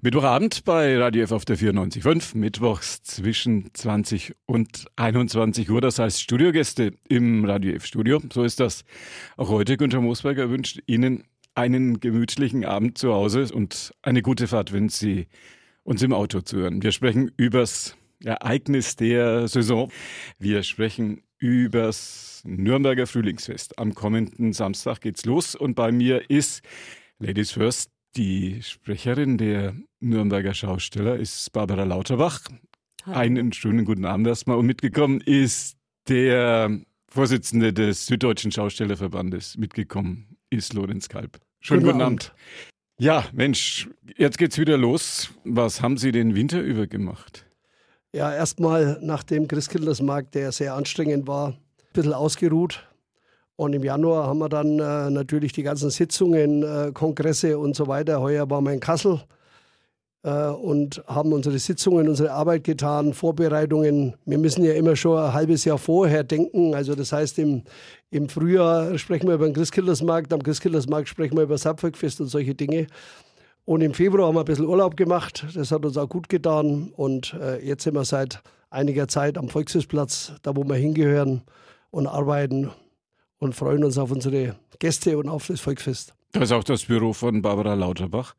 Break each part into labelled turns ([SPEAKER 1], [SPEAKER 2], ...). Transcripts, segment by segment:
[SPEAKER 1] Mittwochabend bei Radio F auf der 94.5, mittwochs zwischen 20 und 21 Uhr. Das heißt Studiogäste im Radio F Studio. So ist das auch heute. Günter Moosberger wünscht Ihnen einen gemütlichen Abend zu Hause und eine gute Fahrt, wenn Sie uns im Auto zuhören. Wir sprechen übers Ereignis der Saison. Wir sprechen übers Nürnberger Frühlingsfest. Am kommenden Samstag geht's los und bei mir ist Ladies First die Sprecherin der Nürnberger Schausteller ist Barbara Lauterbach. Hallo. Einen schönen guten Abend erstmal. Und mitgekommen ist der Vorsitzende des Süddeutschen Schaustellerverbandes. Mitgekommen ist Lorenz Kalb. Schönen guten, guten Abend. Abend. Ja, Mensch, jetzt geht's wieder los. Was haben Sie den Winter über gemacht?
[SPEAKER 2] Ja, erstmal nach dem Christkindlersmarkt, der sehr anstrengend war, ein bisschen ausgeruht, und im Januar haben wir dann äh, natürlich die ganzen Sitzungen, äh, Kongresse und so weiter. Heuer waren wir in Kassel äh, und haben unsere Sitzungen, unsere Arbeit getan, Vorbereitungen. Wir müssen ja immer schon ein halbes Jahr vorher denken. Also das heißt, im, im Frühjahr sprechen wir über den Christkindlersmarkt, am Christkindlersmarkt sprechen wir über das Sapfvolkfest und solche Dinge. Und im Februar haben wir ein bisschen Urlaub gemacht. Das hat uns auch gut getan. Und äh, jetzt sind wir seit einiger Zeit am Volksfestplatz, da wo wir hingehören und arbeiten und freuen uns auf unsere Gäste und auf das Volksfest.
[SPEAKER 1] Da ist auch das Büro von Barbara Lauterbach.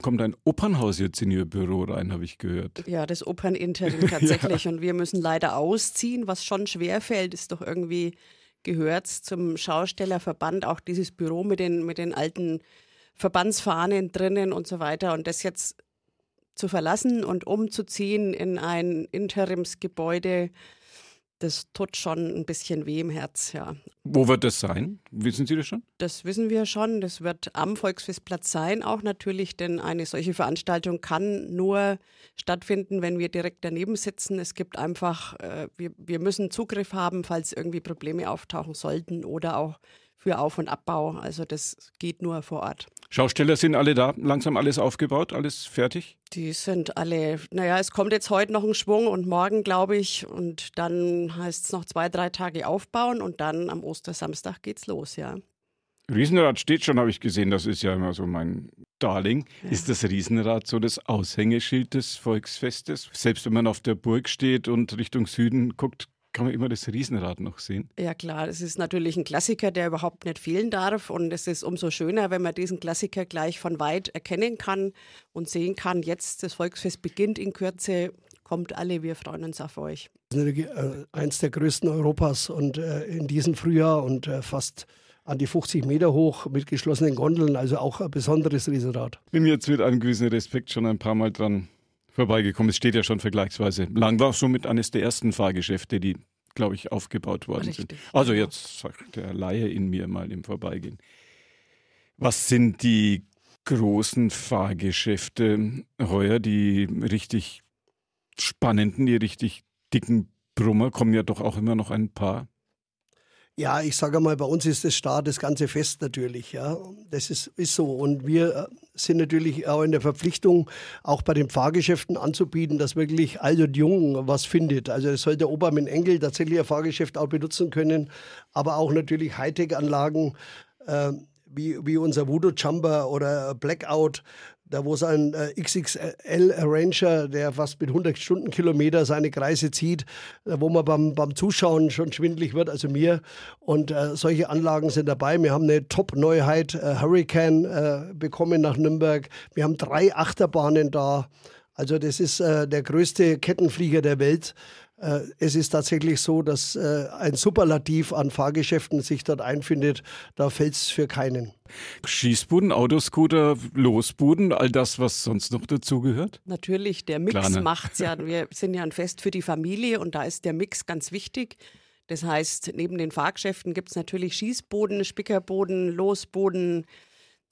[SPEAKER 1] Kommt ein Opernhaus jetzt in Ihr Büro rein, habe ich gehört.
[SPEAKER 3] Ja, das Operninterim tatsächlich. ja. Und wir müssen leider ausziehen, was schon schwer fällt, ist doch irgendwie gehört zum Schaustellerverband auch dieses Büro mit den, mit den alten Verbandsfahnen drinnen und so weiter. Und das jetzt zu verlassen und umzuziehen in ein Interimsgebäude, das tut schon ein bisschen weh im Herz, ja.
[SPEAKER 1] Wo wird das sein? Wissen Sie das schon?
[SPEAKER 3] Das wissen wir schon. Das wird am Volksfestplatz sein, auch natürlich, denn eine solche Veranstaltung kann nur stattfinden, wenn wir direkt daneben sitzen. Es gibt einfach, äh, wir, wir müssen Zugriff haben, falls irgendwie Probleme auftauchen sollten oder auch für Auf- und Abbau. Also das geht nur vor Ort.
[SPEAKER 1] Schausteller sind alle da, langsam alles aufgebaut, alles fertig?
[SPEAKER 3] Die sind alle, naja, es kommt jetzt heute noch ein Schwung und morgen, glaube ich, und dann heißt es noch zwei, drei Tage aufbauen und dann am Ostersamstag geht's los, ja.
[SPEAKER 1] Riesenrad steht schon, habe ich gesehen, das ist ja immer so mein Darling. Ja. Ist das Riesenrad so das Aushängeschild des Volksfestes? Selbst wenn man auf der Burg steht und Richtung Süden guckt, kann man immer das Riesenrad noch sehen.
[SPEAKER 3] Ja klar, das ist natürlich ein Klassiker, der überhaupt nicht fehlen darf. Und es ist umso schöner, wenn man diesen Klassiker gleich von weit erkennen kann und sehen kann, jetzt das Volksfest beginnt in Kürze. Kommt alle, wir freuen uns auf euch.
[SPEAKER 2] Das ist äh, eins der größten Europas und äh, in diesem Frühjahr und äh, fast an die 50 Meter hoch mit geschlossenen Gondeln, also auch ein besonderes Riesenrad.
[SPEAKER 1] Bin jetzt mit einem gewissen Respekt schon ein paar Mal dran vorbeigekommen. Es steht ja schon vergleichsweise lang. War somit eines der ersten Fahrgeschäfte, die, glaube ich, aufgebaut worden Richtig. sind. Also jetzt sagt der Laie in mir mal im Vorbeigehen. Was sind die großen Fahrgeschäfte heuer, die richtig spannenden, die richtig dicken Brummer? Kommen ja doch auch immer noch ein paar.
[SPEAKER 2] Ja, ich sage mal, bei uns ist das Start das ganze Fest natürlich. Ja, das ist, ist so. Und wir äh, sind natürlich auch in der Verpflichtung, auch bei den Fahrgeschäften anzubieten, dass wirklich alt und jung was findet. Also das soll der mit Enkel tatsächlich ein Fahrgeschäft auch benutzen können, aber auch natürlich Hightech-Anlagen. Äh, wie, wie unser Voodoo Jumper oder Blackout, da wo es ein äh, XXL Ranger, der fast mit 100 Stundenkilometer seine Kreise zieht, äh, wo man beim, beim Zuschauen schon schwindlig wird, also mir. Und äh, solche Anlagen sind dabei. Wir haben eine Top-Neuheit, äh, Hurricane, äh, bekommen nach Nürnberg. Wir haben drei Achterbahnen da. Also das ist äh, der größte Kettenflieger der Welt. Äh, es ist tatsächlich so, dass äh, ein Superlativ an Fahrgeschäften sich dort einfindet. Da fällt es für keinen.
[SPEAKER 1] Schießbuden, Autoscooter, Losbuden, all das, was sonst noch dazugehört?
[SPEAKER 3] Natürlich, der Mix ne? macht es ja. Wir sind ja ein Fest für die Familie und da ist der Mix ganz wichtig. Das heißt, neben den Fahrgeschäften gibt es natürlich Schießboden, Spickerboden, Losboden,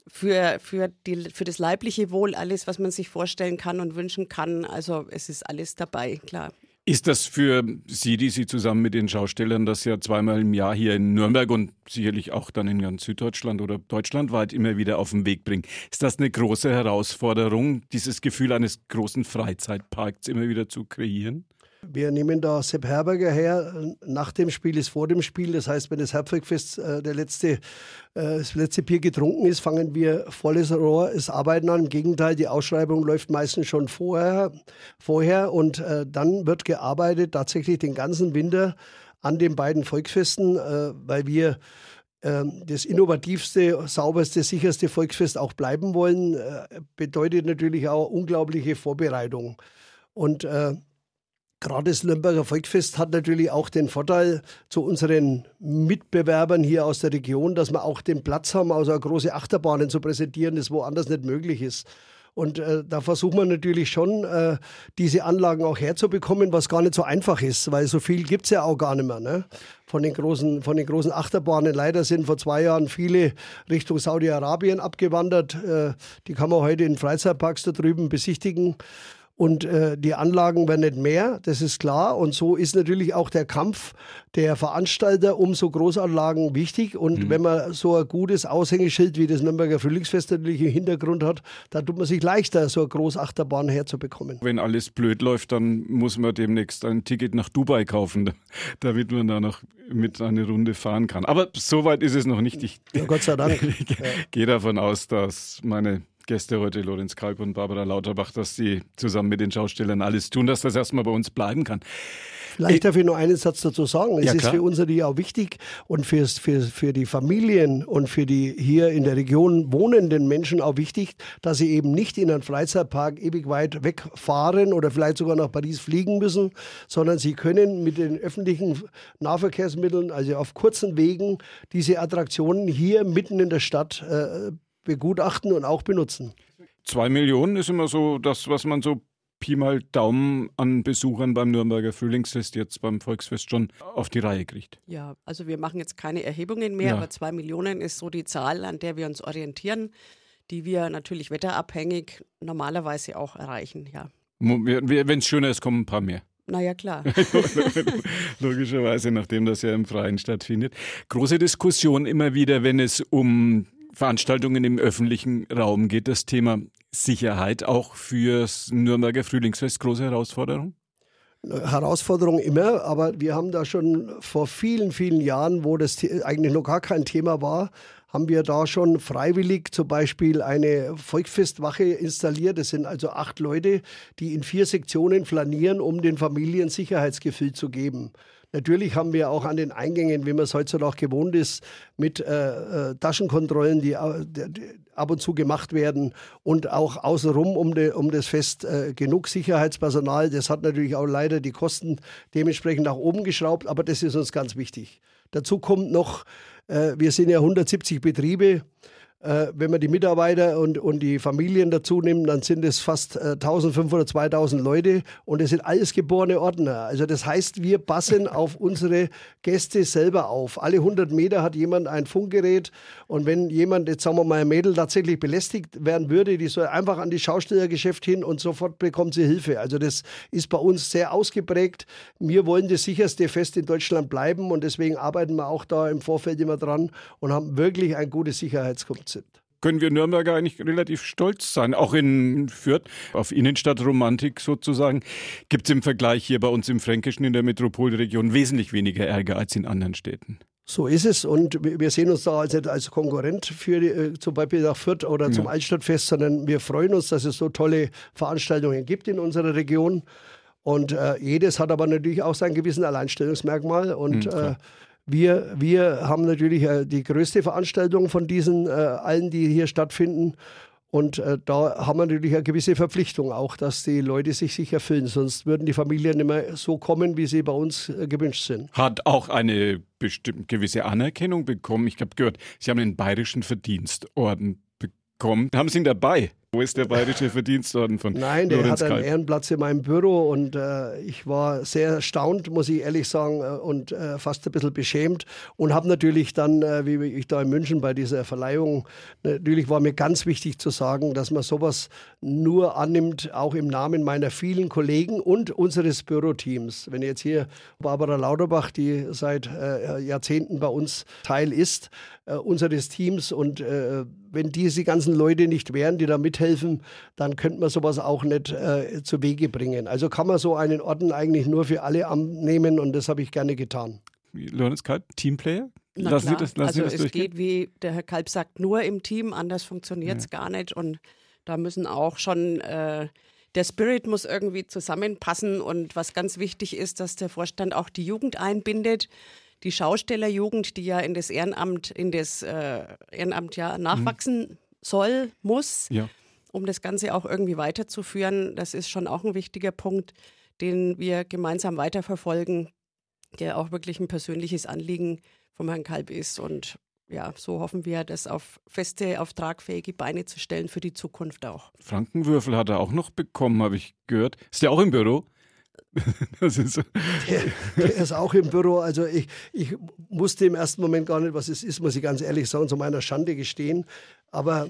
[SPEAKER 3] für, für, die, für das leibliche Wohl alles, was man sich vorstellen kann und wünschen kann. Also es ist alles dabei, klar.
[SPEAKER 1] Ist das für Sie, die Sie zusammen mit den Schaustellern das ja zweimal im Jahr hier in Nürnberg und sicherlich auch dann in ganz Süddeutschland oder deutschlandweit immer wieder auf den Weg bringen, ist das eine große Herausforderung, dieses Gefühl eines großen Freizeitparks immer wieder zu kreieren?
[SPEAKER 2] Wir nehmen da Sepp Herberger her. Nach dem Spiel ist vor dem Spiel. Das heißt, wenn das Herbstfest äh, der letzte, äh, das letzte Bier getrunken ist, fangen wir volles Rohr das Arbeiten an. Im Gegenteil, die Ausschreibung läuft meistens schon vorher, vorher und äh, dann wird gearbeitet tatsächlich den ganzen Winter an den beiden Volksfesten, äh, weil wir ähm, das innovativste, sauberste, sicherste Volksfest auch bleiben wollen, äh, bedeutet natürlich auch unglaubliche Vorbereitung. Und äh, Gerade das Nürnberger Volksfest hat natürlich auch den Vorteil zu unseren Mitbewerbern hier aus der Region, dass wir auch den Platz haben, also große Achterbahnen zu präsentieren, das woanders nicht möglich ist. Und äh, da versucht man natürlich schon, äh, diese Anlagen auch herzubekommen, was gar nicht so einfach ist, weil so viel gibt es ja auch gar nicht mehr. Ne? Von, den großen, von den großen Achterbahnen. Leider sind vor zwei Jahren viele Richtung Saudi-Arabien abgewandert. Äh, die kann man heute in Freizeitparks da drüben besichtigen. Und äh, die Anlagen werden nicht mehr, das ist klar. Und so ist natürlich auch der Kampf der Veranstalter um so Großanlagen wichtig. Und mhm. wenn man so ein gutes Aushängeschild wie das Nürnberger Frühlingsfest natürlich im Hintergrund hat, dann tut man sich leichter, so eine Großachterbahn herzubekommen.
[SPEAKER 1] Wenn alles blöd läuft, dann muss man demnächst ein Ticket nach Dubai kaufen, damit man da noch mit einer Runde fahren kann. Aber so weit ist es noch nicht. Ich
[SPEAKER 2] ja, Gott sei Dank.
[SPEAKER 1] gehe davon aus, dass meine Gäste heute, Lorenz Kalb und Barbara Lauterbach, dass sie zusammen mit den Schaustellern alles tun, dass das erstmal bei uns bleiben kann.
[SPEAKER 2] Vielleicht darf ich nur einen Satz dazu sagen. Es ja, ist für uns natürlich auch wichtig und für, für, für die Familien und für die hier in der Region wohnenden Menschen auch wichtig, dass sie eben nicht in einen Freizeitpark ewig weit wegfahren oder vielleicht sogar nach Paris fliegen müssen, sondern sie können mit den öffentlichen Nahverkehrsmitteln, also auf kurzen Wegen, diese Attraktionen hier mitten in der Stadt äh, begutachten und auch benutzen.
[SPEAKER 1] Zwei Millionen ist immer so das, was man so Pi mal Daumen an Besuchern beim Nürnberger Frühlingsfest, jetzt beim Volksfest schon auf die Reihe kriegt.
[SPEAKER 3] Ja, also wir machen jetzt keine Erhebungen mehr, ja. aber zwei Millionen ist so die Zahl, an der wir uns orientieren, die wir natürlich wetterabhängig normalerweise auch erreichen, ja.
[SPEAKER 1] Wenn es schöner ist, kommen ein paar mehr.
[SPEAKER 3] Naja, klar.
[SPEAKER 1] Logischerweise, nachdem das ja im Freien stattfindet. Große Diskussion immer wieder, wenn es um Veranstaltungen im öffentlichen Raum geht das Thema Sicherheit auch fürs Nürnberger Frühlingsfest große Herausforderung?
[SPEAKER 2] Herausforderung immer, aber wir haben da schon vor vielen, vielen Jahren, wo das eigentlich noch gar kein Thema war, haben wir da schon freiwillig zum Beispiel eine Volksfestwache installiert. Das sind also acht Leute, die in vier Sektionen flanieren, um den Familien Sicherheitsgefühl zu geben. Natürlich haben wir auch an den Eingängen, wie man es heutzutage gewohnt ist, mit äh, äh, Taschenkontrollen, die, die, ab und zu gemacht werden und auch außenrum um, de, um das Fest äh, genug Sicherheitspersonal. Das hat natürlich auch leider die Kosten dementsprechend nach oben geschraubt, aber das ist uns ganz wichtig. Dazu kommt noch, äh, wir sind ja 170 Betriebe. Äh, wenn man die Mitarbeiter und, und die Familien dazu nimmt, dann sind es fast äh, 1500, 2000 Leute und es sind alles geborene Ordner. Also das heißt, wir passen auf unsere Gäste selber auf. Alle 100 Meter hat jemand ein Funkgerät und wenn jemand, jetzt sagen wir mal ein Mädel, tatsächlich belästigt werden würde, die soll einfach an die Schaustellergeschäft hin und sofort bekommt sie Hilfe. Also das ist bei uns sehr ausgeprägt. Wir wollen das sicherste Fest in Deutschland bleiben und deswegen arbeiten wir auch da im Vorfeld immer dran und haben wirklich ein gutes Sicherheitskonzept sind.
[SPEAKER 1] Können wir Nürnberger eigentlich relativ stolz sein, auch in Fürth, auf Innenstadtromantik sozusagen. Gibt es im Vergleich hier bei uns im Fränkischen in der Metropolregion wesentlich weniger Ärger als in anderen Städten.
[SPEAKER 2] So ist es und wir sehen uns da als nicht als Konkurrent für äh, zum Beispiel nach Fürth oder zum ja. Altstadtfest, sondern wir freuen uns, dass es so tolle Veranstaltungen gibt in unserer Region. Und äh, jedes hat aber natürlich auch sein gewissen Alleinstellungsmerkmal und mhm, äh, wir, wir haben natürlich äh, die größte Veranstaltung von diesen äh, allen, die hier stattfinden. Und äh, da haben wir natürlich eine gewisse Verpflichtung auch, dass die Leute sich sicher fühlen. Sonst würden die Familien nicht mehr so kommen, wie sie bei uns äh, gewünscht sind.
[SPEAKER 1] Hat auch eine bestimmte gewisse Anerkennung bekommen. Ich habe gehört, Sie haben den Bayerischen Verdienstorden bekommen. Haben Sie ihn dabei? Wo ist der bayerische Verdienstorden von
[SPEAKER 2] Nein, der Lorenz hat einen Kalb. Ehrenplatz in meinem Büro und äh, ich war sehr erstaunt, muss ich ehrlich sagen, äh, und äh, fast ein bisschen beschämt und habe natürlich dann, äh, wie ich da in München bei dieser Verleihung, natürlich war mir ganz wichtig zu sagen, dass man sowas nur annimmt, auch im Namen meiner vielen Kollegen und unseres Büroteams. Wenn jetzt hier Barbara Lauterbach, die seit äh, Jahrzehnten bei uns Teil ist, äh, unseres Teams und wenn diese ganzen Leute nicht wären, die da mithelfen, dann könnte man sowas auch nicht äh, zu Wege bringen. Also kann man so einen Orden eigentlich nur für alle nehmen und das habe ich gerne getan.
[SPEAKER 1] Lorenz Kalb, Teamplayer?
[SPEAKER 3] Na lassen klar. Sie das, lassen also Sie das es durchgehen? geht, wie der Herr Kalb sagt, nur im Team, anders funktioniert es ja. gar nicht und da müssen auch schon äh, der Spirit muss irgendwie zusammenpassen und was ganz wichtig ist, dass der Vorstand auch die Jugend einbindet die Schaustellerjugend, die ja in das Ehrenamt, in das äh, Ehrenamt ja nachwachsen mhm. soll, muss, ja. um das Ganze auch irgendwie weiterzuführen. Das ist schon auch ein wichtiger Punkt, den wir gemeinsam weiterverfolgen, der auch wirklich ein persönliches Anliegen vom Herrn Kalb ist. Und ja, so hoffen wir, das auf feste, auf tragfähige Beine zu stellen für die Zukunft auch.
[SPEAKER 1] Frankenwürfel hat er auch noch bekommen, habe ich gehört. Ist der auch im Büro?
[SPEAKER 2] Das ist so. der, der, ist auch im Büro. Also ich, ich wusste im ersten Moment gar nicht, was es ist, muss ich ganz ehrlich sagen, zu meiner Schande gestehen. Aber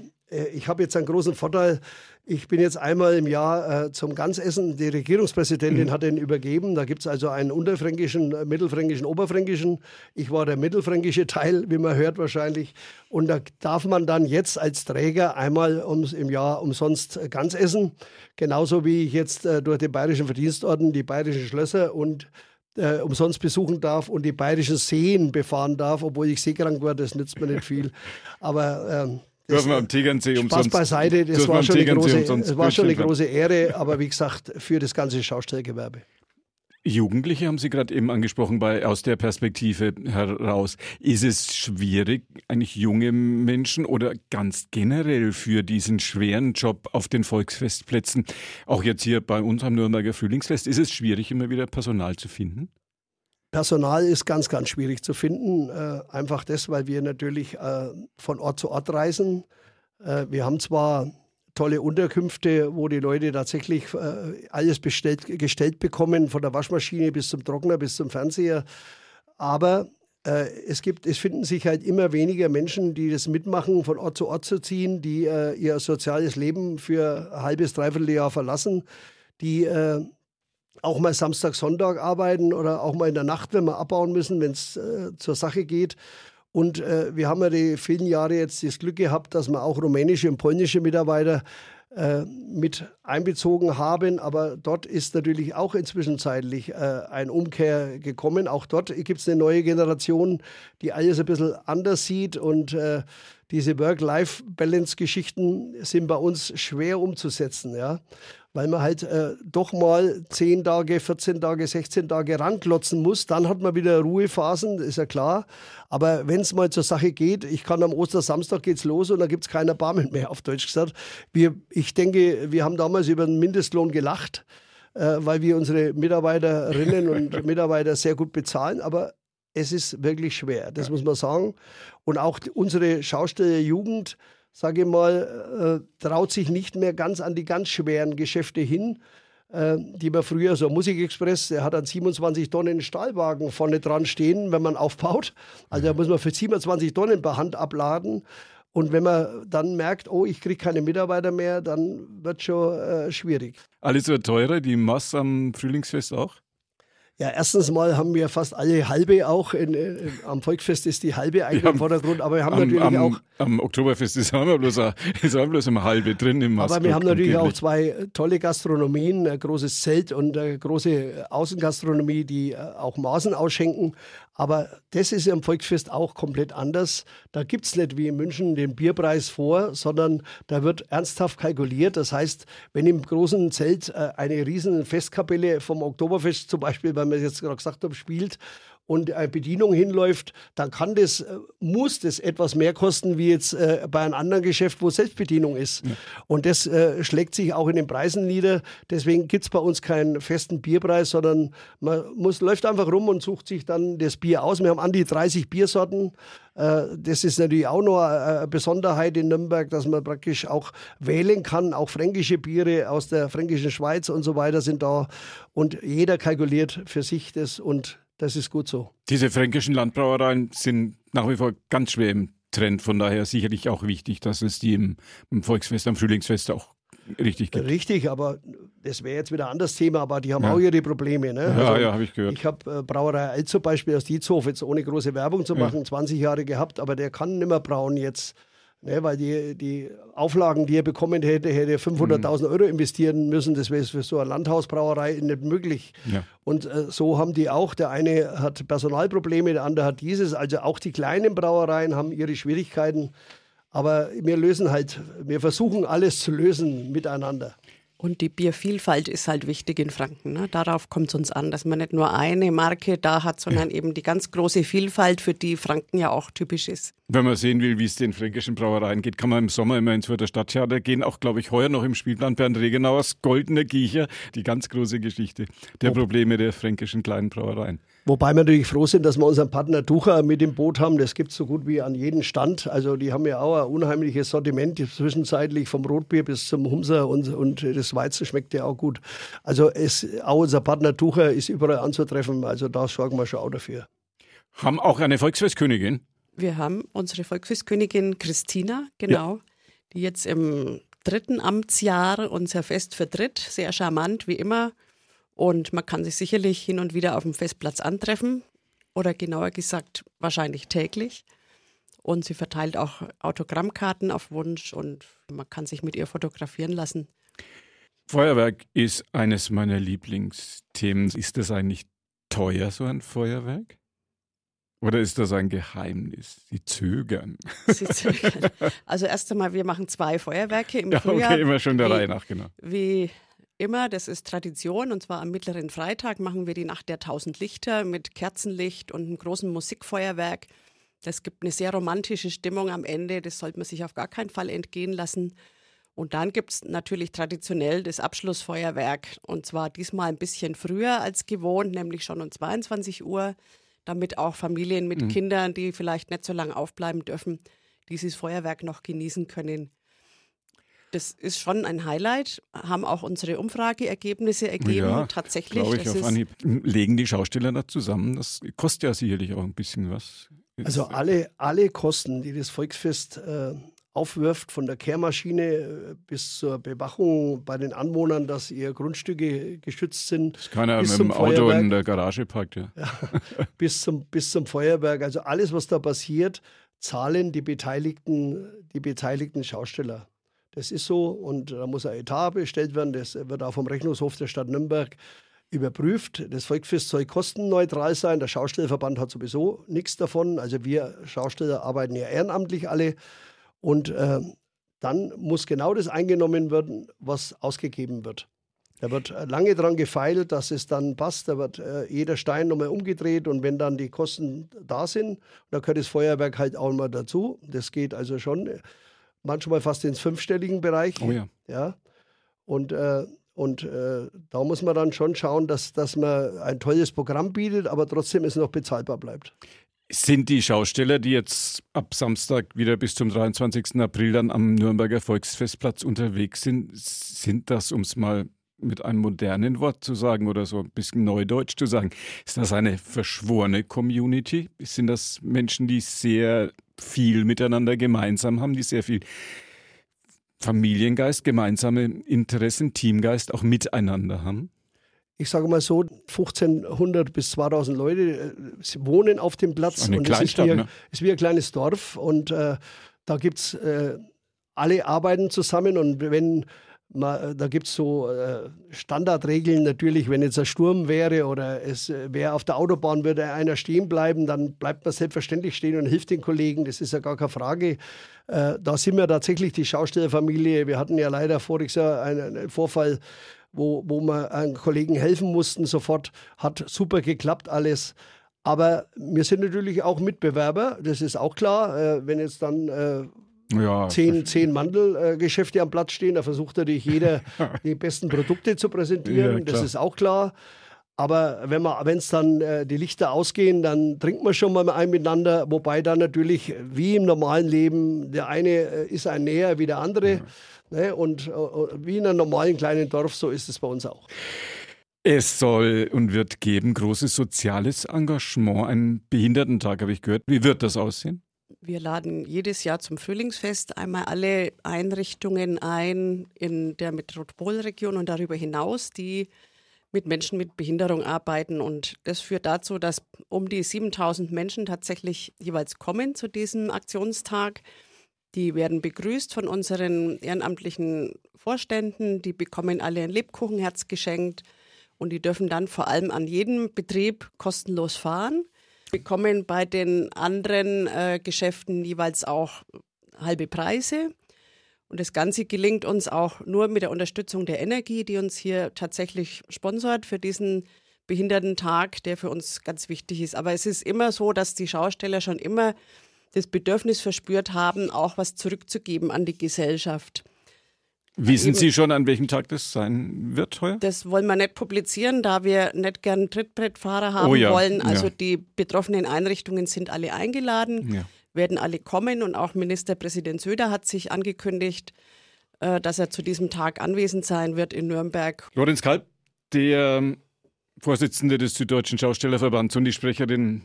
[SPEAKER 2] ich habe jetzt einen großen Vorteil. Ich bin jetzt einmal im Jahr äh, zum Ganzessen. Die Regierungspräsidentin mhm. hat ihn übergeben. Da gibt es also einen unterfränkischen, äh, mittelfränkischen, oberfränkischen. Ich war der mittelfränkische Teil, wie man hört wahrscheinlich. Und da darf man dann jetzt als Träger einmal ums, im Jahr umsonst äh, Ganzessen. Genauso wie ich jetzt äh, durch den Bayerischen Verdienstorden die bayerischen Schlösser und äh, umsonst besuchen darf und die bayerischen Seen befahren darf, obwohl ich seekrank war, das nützt mir nicht viel. Aber ähm,
[SPEAKER 1] Dürfen wir am Tegernsee umsonst.
[SPEAKER 2] Spaß beiseite, das war, schon eine, große, das war schon eine große Ehre, aber wie gesagt, für das ganze Schaustellgewerbe.
[SPEAKER 1] Jugendliche haben Sie gerade eben angesprochen, bei, aus der Perspektive heraus. Ist es schwierig, eigentlich junge Menschen oder ganz generell für diesen schweren Job auf den Volksfestplätzen, auch jetzt hier bei uns am Nürnberger Frühlingsfest, ist es schwierig, immer wieder Personal zu finden?
[SPEAKER 2] Personal ist ganz, ganz schwierig zu finden. Äh, einfach das, weil wir natürlich äh, von Ort zu Ort reisen. Äh, wir haben zwar tolle Unterkünfte, wo die Leute tatsächlich äh, alles bestellt, gestellt bekommen, von der Waschmaschine bis zum Trockner, bis zum Fernseher. Aber äh, es, gibt, es finden sich halt immer weniger Menschen, die das mitmachen, von Ort zu Ort zu ziehen, die äh, ihr soziales Leben für ein halbes, dreiviertel Jahr verlassen, die auch mal Samstag, Sonntag arbeiten oder auch mal in der Nacht, wenn wir abbauen müssen, wenn es äh, zur Sache geht. Und äh, wir haben ja die vielen Jahre jetzt das Glück gehabt, dass wir auch rumänische und polnische Mitarbeiter äh, mit einbezogen haben. Aber dort ist natürlich auch inzwischen zeitlich äh, ein Umkehr gekommen. Auch dort gibt es eine neue Generation, die alles ein bisschen anders sieht. Und äh, diese Work-Life-Balance-Geschichten sind bei uns schwer umzusetzen. Ja? weil man halt äh, doch mal 10 Tage, 14 Tage, 16 Tage ranklotzen muss. Dann hat man wieder Ruhephasen, ist ja klar. Aber wenn es mal zur Sache geht, ich kann am Ostersamstag geht's los und da gibt es keinen Erbarmen mehr, auf Deutsch gesagt. Wir, ich denke, wir haben damals über den Mindestlohn gelacht, äh, weil wir unsere Mitarbeiterinnen und Mitarbeiter sehr gut bezahlen. Aber es ist wirklich schwer, das muss man sagen. Und auch unsere Schaustellerjugend, sage ich mal, äh, traut sich nicht mehr ganz an die ganz schweren Geschäfte hin, äh, die man früher, so Musikexpress, der hat einen 27 Tonnen Stahlwagen vorne dran stehen, wenn man aufbaut. Also da muss man für 27 Tonnen per Hand abladen. Und wenn man dann merkt, oh, ich kriege keine Mitarbeiter mehr, dann wird schon äh, schwierig.
[SPEAKER 1] Alles wird teurer, die Mass am Frühlingsfest auch?
[SPEAKER 2] Ja, erstens mal haben wir fast alle halbe auch. In, in, am Volksfest ist die halbe eigentlich im Vordergrund, aber wir haben am, natürlich
[SPEAKER 1] am,
[SPEAKER 2] auch.
[SPEAKER 1] Am Oktoberfest ist wir bloß, ist auch bloß eine halbe drin im
[SPEAKER 2] Masken. Aber wir haben natürlich auch zwei tolle Gastronomien, ein großes Zelt und eine große Außengastronomie, die äh, auch Maßen ausschenken. Aber das ist am Volksfest auch komplett anders. Da gibt es nicht wie in München den Bierpreis vor, sondern da wird ernsthaft kalkuliert. Das heißt, wenn im großen Zelt äh, eine riesen Festkapelle vom Oktoberfest zum Beispiel, weil wir jetzt gerade gesagt haben, spielt und eine Bedienung hinläuft, dann kann das, äh, muss das etwas mehr kosten wie jetzt äh, bei einem anderen Geschäft, wo Selbstbedienung ist. Ja. Und das äh, schlägt sich auch in den Preisen nieder. Deswegen gibt es bei uns keinen festen Bierpreis, sondern man muss, läuft einfach rum und sucht sich dann das Bier aus. Wir haben an die 30 Biersorten. Äh, das ist natürlich auch noch eine Besonderheit in Nürnberg, dass man praktisch auch wählen kann. Auch fränkische Biere aus der fränkischen Schweiz und so weiter sind da. Und jeder kalkuliert für sich das und das ist gut so.
[SPEAKER 1] Diese fränkischen Landbrauereien sind nach wie vor ganz schwer im Trend. Von daher sicherlich auch wichtig, dass es die im, im Volksfest, am Frühlingsfest auch richtig gibt.
[SPEAKER 2] Richtig, aber das wäre jetzt wieder ein anderes Thema, aber die haben ja. auch ihre Probleme. Ne?
[SPEAKER 1] Ja, also, ja, habe ich gehört.
[SPEAKER 2] Ich habe äh, Brauerei Alt zum Beispiel aus Dietzhof, jetzt ohne große Werbung zu machen, ja. 20 Jahre gehabt, aber der kann nicht mehr brauen jetzt Ne, weil die, die Auflagen, die er bekommen hätte, hätte er 500.000 mhm. Euro investieren müssen. Das wäre für so eine Landhausbrauerei nicht möglich. Ja. Und äh, so haben die auch. Der eine hat Personalprobleme, der andere hat dieses. Also auch die kleinen Brauereien haben ihre Schwierigkeiten. Aber wir lösen halt, wir versuchen alles zu lösen miteinander.
[SPEAKER 3] Und die Biervielfalt ist halt wichtig in Franken. Ne? Darauf kommt es uns an, dass man nicht nur eine Marke da hat, sondern eben die ganz große Vielfalt, für die Franken ja auch typisch ist.
[SPEAKER 1] Wenn man sehen will, wie es den fränkischen Brauereien geht, kann man im Sommer immer ins Fürther Stadttheater gehen. Auch, glaube ich, heuer noch im Spielplan Bernd Regenauers Goldene Giecher, die ganz große Geschichte der Probleme der fränkischen kleinen Brauereien.
[SPEAKER 2] Wobei wir natürlich froh sind, dass wir unseren Partner Tucher mit im Boot haben. Das gibt es so gut wie an jedem Stand. Also die haben ja auch ein unheimliches Sortiment, zwischenzeitlich vom Rotbier bis zum Humser und, und das Weizen schmeckt ja auch gut. Also es, auch unser Partner Tucher ist überall anzutreffen. Also da sorgen wir schon auch dafür.
[SPEAKER 1] Haben auch eine Volksfestkönigin?
[SPEAKER 3] Wir haben unsere Volksfestkönigin Christina, genau, ja. die jetzt im dritten Amtsjahr unser Fest vertritt. Sehr charmant, wie immer und man kann sich sicherlich hin und wieder auf dem Festplatz antreffen oder genauer gesagt wahrscheinlich täglich. Und sie verteilt auch Autogrammkarten auf Wunsch und man kann sich mit ihr fotografieren lassen.
[SPEAKER 1] Feuerwerk ist eines meiner Lieblingsthemen. Ist das eigentlich teuer, so ein Feuerwerk? Oder ist das ein Geheimnis? Sie zögern. Sie
[SPEAKER 3] zögern. Also erst einmal, wir machen zwei Feuerwerke im
[SPEAKER 1] ja,
[SPEAKER 3] Frühjahr.
[SPEAKER 1] Okay, immer schon der wie, Reihe nach, genau.
[SPEAKER 3] Wie immer, das ist Tradition, und zwar am mittleren Freitag machen wir die Nacht der tausend Lichter mit Kerzenlicht und einem großen Musikfeuerwerk. Das gibt eine sehr romantische Stimmung am Ende, das sollte man sich auf gar keinen Fall entgehen lassen. Und dann gibt es natürlich traditionell das Abschlussfeuerwerk, und zwar diesmal ein bisschen früher als gewohnt, nämlich schon um 22 Uhr, damit auch Familien mit mhm. Kindern, die vielleicht nicht so lange aufbleiben dürfen, dieses Feuerwerk noch genießen können das ist schon ein Highlight, haben auch unsere Umfrageergebnisse ergeben. Ja, Tatsächlich.
[SPEAKER 1] Ich auf Anhieb. Legen die Schausteller da zusammen? Das kostet ja sicherlich auch ein bisschen was.
[SPEAKER 2] Also alle, alle Kosten, die das Volksfest äh, aufwirft, von der Kehrmaschine äh, bis zur Bewachung bei den Anwohnern, dass ihre Grundstücke geschützt sind.
[SPEAKER 1] Das keiner mit dem Auto in der Garage parkt, ja. ja
[SPEAKER 2] bis, zum, bis zum Feuerwerk. Also alles, was da passiert, zahlen die beteiligten, die beteiligten Schausteller. Das ist so und da muss ein Etat bestellt werden. Das wird auch vom Rechnungshof der Stadt Nürnberg überprüft. Das Volksfest soll kostenneutral sein. Der Schaustellerverband hat sowieso nichts davon. Also wir Schausteller arbeiten ja ehrenamtlich alle. Und äh, dann muss genau das eingenommen werden, was ausgegeben wird. Da wird lange daran gefeilt, dass es dann passt. Da wird äh, jeder Stein nochmal umgedreht und wenn dann die Kosten da sind, dann gehört das Feuerwerk halt auch mal dazu. Das geht also schon manchmal fast ins fünfstelligen Bereich.
[SPEAKER 1] Oh ja.
[SPEAKER 2] ja. Und, äh, und äh, da muss man dann schon schauen, dass, dass man ein tolles Programm bietet, aber trotzdem es noch bezahlbar bleibt.
[SPEAKER 1] Sind die Schausteller, die jetzt ab Samstag wieder bis zum 23. April dann am Nürnberger Volksfestplatz unterwegs sind, sind das, um es mal mit einem modernen Wort zu sagen oder so ein bisschen neudeutsch zu sagen, ist das eine verschworene Community? Sind das Menschen, die sehr viel miteinander gemeinsam haben, die sehr viel Familiengeist, gemeinsame Interessen, Teamgeist auch miteinander haben?
[SPEAKER 2] Ich sage mal so, 1500 bis 2000 Leute äh, wohnen auf dem Platz.
[SPEAKER 1] Eine und Kleinstadt,
[SPEAKER 2] ist wie,
[SPEAKER 1] ne?
[SPEAKER 2] ist wie ein kleines Dorf und äh, da gibt es äh, alle arbeiten zusammen und wenn man, da gibt es so äh, Standardregeln natürlich, wenn jetzt ein Sturm wäre oder es äh, wäre auf der Autobahn, würde einer stehen bleiben, dann bleibt man selbstverständlich stehen und hilft den Kollegen, das ist ja gar keine Frage. Äh, da sind wir tatsächlich die Schaustellerfamilie. Wir hatten ja leider voriges Jahr einen, einen Vorfall, wo, wo wir einem Kollegen helfen mussten sofort. Hat super geklappt alles. Aber wir sind natürlich auch Mitbewerber, das ist auch klar. Äh, wenn jetzt dann äh, ja, zehn, zehn Mandelgeschäfte am Platz stehen. Da versucht natürlich jeder, die besten Produkte zu präsentieren. Ja, das ist auch klar. Aber wenn es dann äh, die Lichter ausgehen, dann trinkt man schon mal ein miteinander. Wobei dann natürlich, wie im normalen Leben, der eine äh, ist ein näher wie der andere. Ja. Ne? Und äh, wie in einem normalen kleinen Dorf, so ist es bei uns auch.
[SPEAKER 1] Es soll und wird geben großes soziales Engagement. Ein Behindertentag, habe ich gehört. Wie wird das aussehen?
[SPEAKER 3] Wir laden jedes Jahr zum Frühlingsfest einmal alle Einrichtungen ein in der Metropolregion und darüber hinaus, die mit Menschen mit Behinderung arbeiten. Und das führt dazu, dass um die 7000 Menschen tatsächlich jeweils kommen zu diesem Aktionstag. Die werden begrüßt von unseren ehrenamtlichen Vorständen. Die bekommen alle ein Lebkuchenherz geschenkt und die dürfen dann vor allem an jedem Betrieb kostenlos fahren. Bekommen bei den anderen äh, Geschäften jeweils auch halbe Preise. Und das Ganze gelingt uns auch nur mit der Unterstützung der Energie, die uns hier tatsächlich sponsort für diesen Behindertentag, der für uns ganz wichtig ist. Aber es ist immer so, dass die Schausteller schon immer das Bedürfnis verspürt haben, auch was zurückzugeben an die Gesellschaft.
[SPEAKER 1] Wissen Sie schon, an welchem Tag das sein wird heuer?
[SPEAKER 3] Das wollen wir nicht publizieren, da wir nicht gern Trittbrettfahrer haben oh ja, wollen. Also ja. die betroffenen Einrichtungen sind alle eingeladen, ja. werden alle kommen und auch Ministerpräsident Söder hat sich angekündigt, äh, dass er zu diesem Tag anwesend sein wird in Nürnberg.
[SPEAKER 1] Lorenz Kalb, der ähm, Vorsitzende des Süddeutschen Schaustellerverbands und die Sprecherin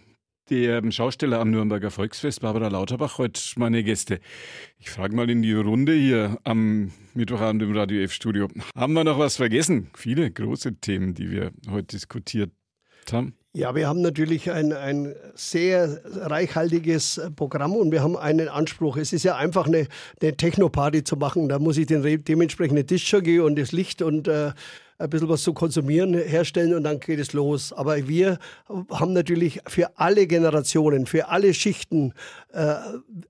[SPEAKER 1] der Schausteller am Nürnberger Volksfest, Barbara Lauterbach, heute meine Gäste. Ich frage mal in die Runde hier am Mittwochabend im Radio F-Studio. Haben wir noch was vergessen? Viele große Themen, die wir heute diskutiert haben.
[SPEAKER 2] Ja, wir haben natürlich ein, ein sehr reichhaltiges Programm und wir haben einen Anspruch. Es ist ja einfach eine, eine Techno-Party zu machen. Da muss ich den dementsprechenden Tischjockey und das Licht und äh, ein bisschen was zu konsumieren herstellen und dann geht es los. Aber wir haben natürlich für alle Generationen, für alle Schichten, äh,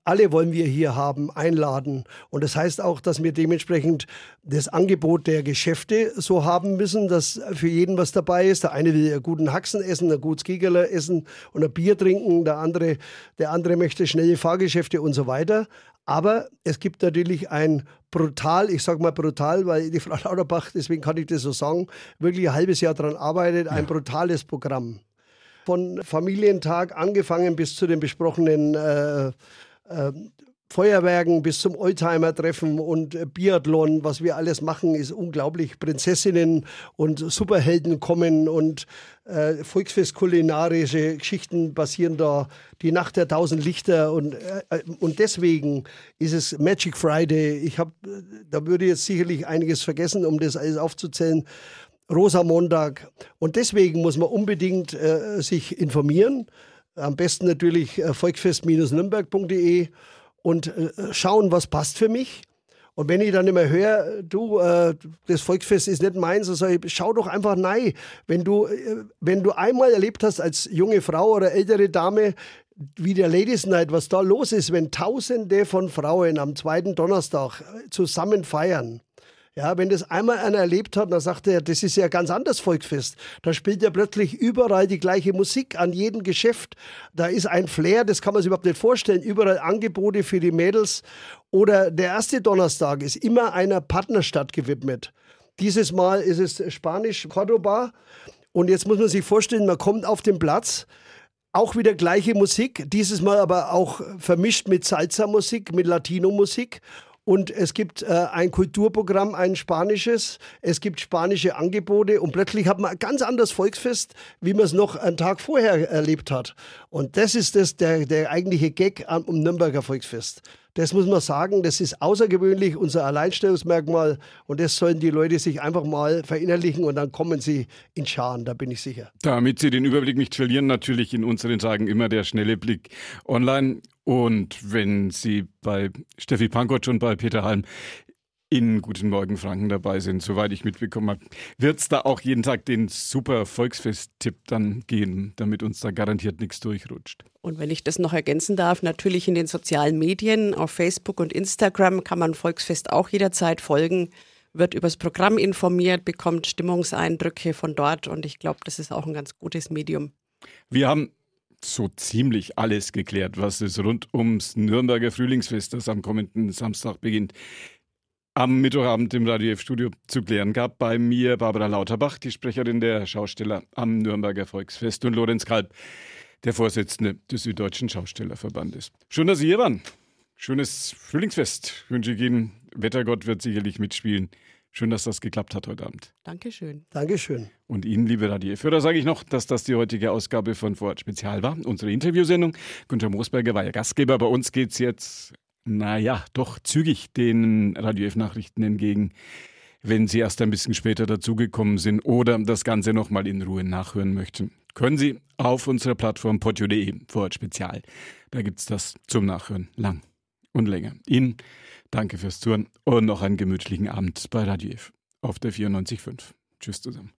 [SPEAKER 2] alle wollen wir hier haben, einladen. Und das heißt auch, dass wir dementsprechend das Angebot der Geschäfte so haben müssen, dass für jeden was dabei ist. Der eine will einen guten Haxen essen, ein gutes Gigerler essen und ein Bier trinken. Der andere, der andere möchte schnelle Fahrgeschäfte und so weiter. Aber es gibt natürlich ein brutal, ich sage mal brutal, weil die Frau Lauterbach, deswegen kann ich das so sagen, wirklich ein halbes Jahr daran arbeitet, ein brutales Programm. Von Familientag angefangen bis zu den besprochenen äh, äh, Feuerwerken bis zum Oldtimer-Treffen und Biathlon, was wir alles machen, ist unglaublich. Prinzessinnen und Superhelden kommen und äh, Volksfest-kulinarische Geschichten passieren da. Die Nacht der tausend Lichter und, äh, und deswegen ist es Magic Friday. Ich habe, da würde jetzt sicherlich einiges vergessen, um das alles aufzuzählen. Rosa-Montag. Und deswegen muss man unbedingt äh, sich informieren. Am besten natürlich äh, volksfest-nürnberg.de und äh, schauen, was passt für mich. Und wenn ich dann immer höre, du, äh, das Volksfest ist nicht meins, so sage ich, schau doch einfach nein. Wenn du, äh, wenn du einmal erlebt hast als junge Frau oder ältere Dame, wie der Ladies Night, was da los ist, wenn Tausende von Frauen am zweiten Donnerstag zusammen feiern, ja, wenn das einmal einer erlebt hat, dann sagt er, das ist ja ganz anders Volksfest. Da spielt ja plötzlich überall die gleiche Musik an jedem Geschäft. Da ist ein Flair, das kann man sich überhaupt nicht vorstellen. Überall Angebote für die Mädels. Oder der erste Donnerstag ist immer einer Partnerstadt gewidmet. Dieses Mal ist es Spanisch Cordoba. Und jetzt muss man sich vorstellen, man kommt auf den Platz, auch wieder gleiche Musik, dieses Mal aber auch vermischt mit Salsa-Musik, mit Latino-Musik. Und es gibt äh, ein Kulturprogramm, ein spanisches. Es gibt spanische Angebote. Und plötzlich hat man ein ganz anderes Volksfest, wie man es noch einen Tag vorher erlebt hat. Und das ist das, der, der eigentliche Gag am Nürnberger Volksfest. Das muss man sagen, das ist außergewöhnlich, unser Alleinstellungsmerkmal. Und das sollen die Leute sich einfach mal verinnerlichen und dann kommen sie in Scharen, da bin ich sicher.
[SPEAKER 1] Damit Sie den Überblick nicht verlieren, natürlich in unseren Tagen immer der schnelle Blick online. Und wenn Sie bei Steffi Pankotsch und bei Peter Halm in Guten Morgen Franken dabei sind, soweit ich mitbekommen habe, wird es da auch jeden Tag den super Volksfest-Tipp dann geben, damit uns da garantiert nichts durchrutscht.
[SPEAKER 3] Und wenn ich das noch ergänzen darf, natürlich in den sozialen Medien, auf Facebook und Instagram kann man Volksfest auch jederzeit folgen, wird übers Programm informiert, bekommt Stimmungseindrücke von dort und ich glaube, das ist auch ein ganz gutes Medium.
[SPEAKER 1] Wir haben so ziemlich alles geklärt, was es rund ums Nürnberger Frühlingsfest, das am kommenden Samstag beginnt, am Mittwochabend im Radio F-Studio zu klären gab. Bei mir Barbara Lauterbach, die Sprecherin der Schausteller am Nürnberger Volksfest und Lorenz Kalb, der Vorsitzende des Süddeutschen Schaustellerverbandes. Schön, dass Sie hier waren. Schönes Frühlingsfest wünsche ich Ihnen. Wettergott wird sicherlich mitspielen. Schön, dass das geklappt hat heute Abend.
[SPEAKER 3] Dankeschön.
[SPEAKER 2] Dankeschön.
[SPEAKER 1] Und Ihnen, liebe Radioführer, sage ich noch, dass das die heutige Ausgabe von Vorort Spezial war, unsere Interviewsendung. Günter Moosberger war ja Gastgeber. Bei uns geht es jetzt, naja, doch zügig den Radio F-Nachrichten entgegen, wenn Sie erst ein bisschen später dazugekommen sind oder das Ganze nochmal in Ruhe nachhören möchten. Können Sie auf unserer Plattform podio.de Vorort Spezial. Da gibt es das zum Nachhören lang und länger. Ihnen danke fürs Zuhören und noch einen gemütlichen Abend bei Radio F auf der 94.5. Tschüss zusammen.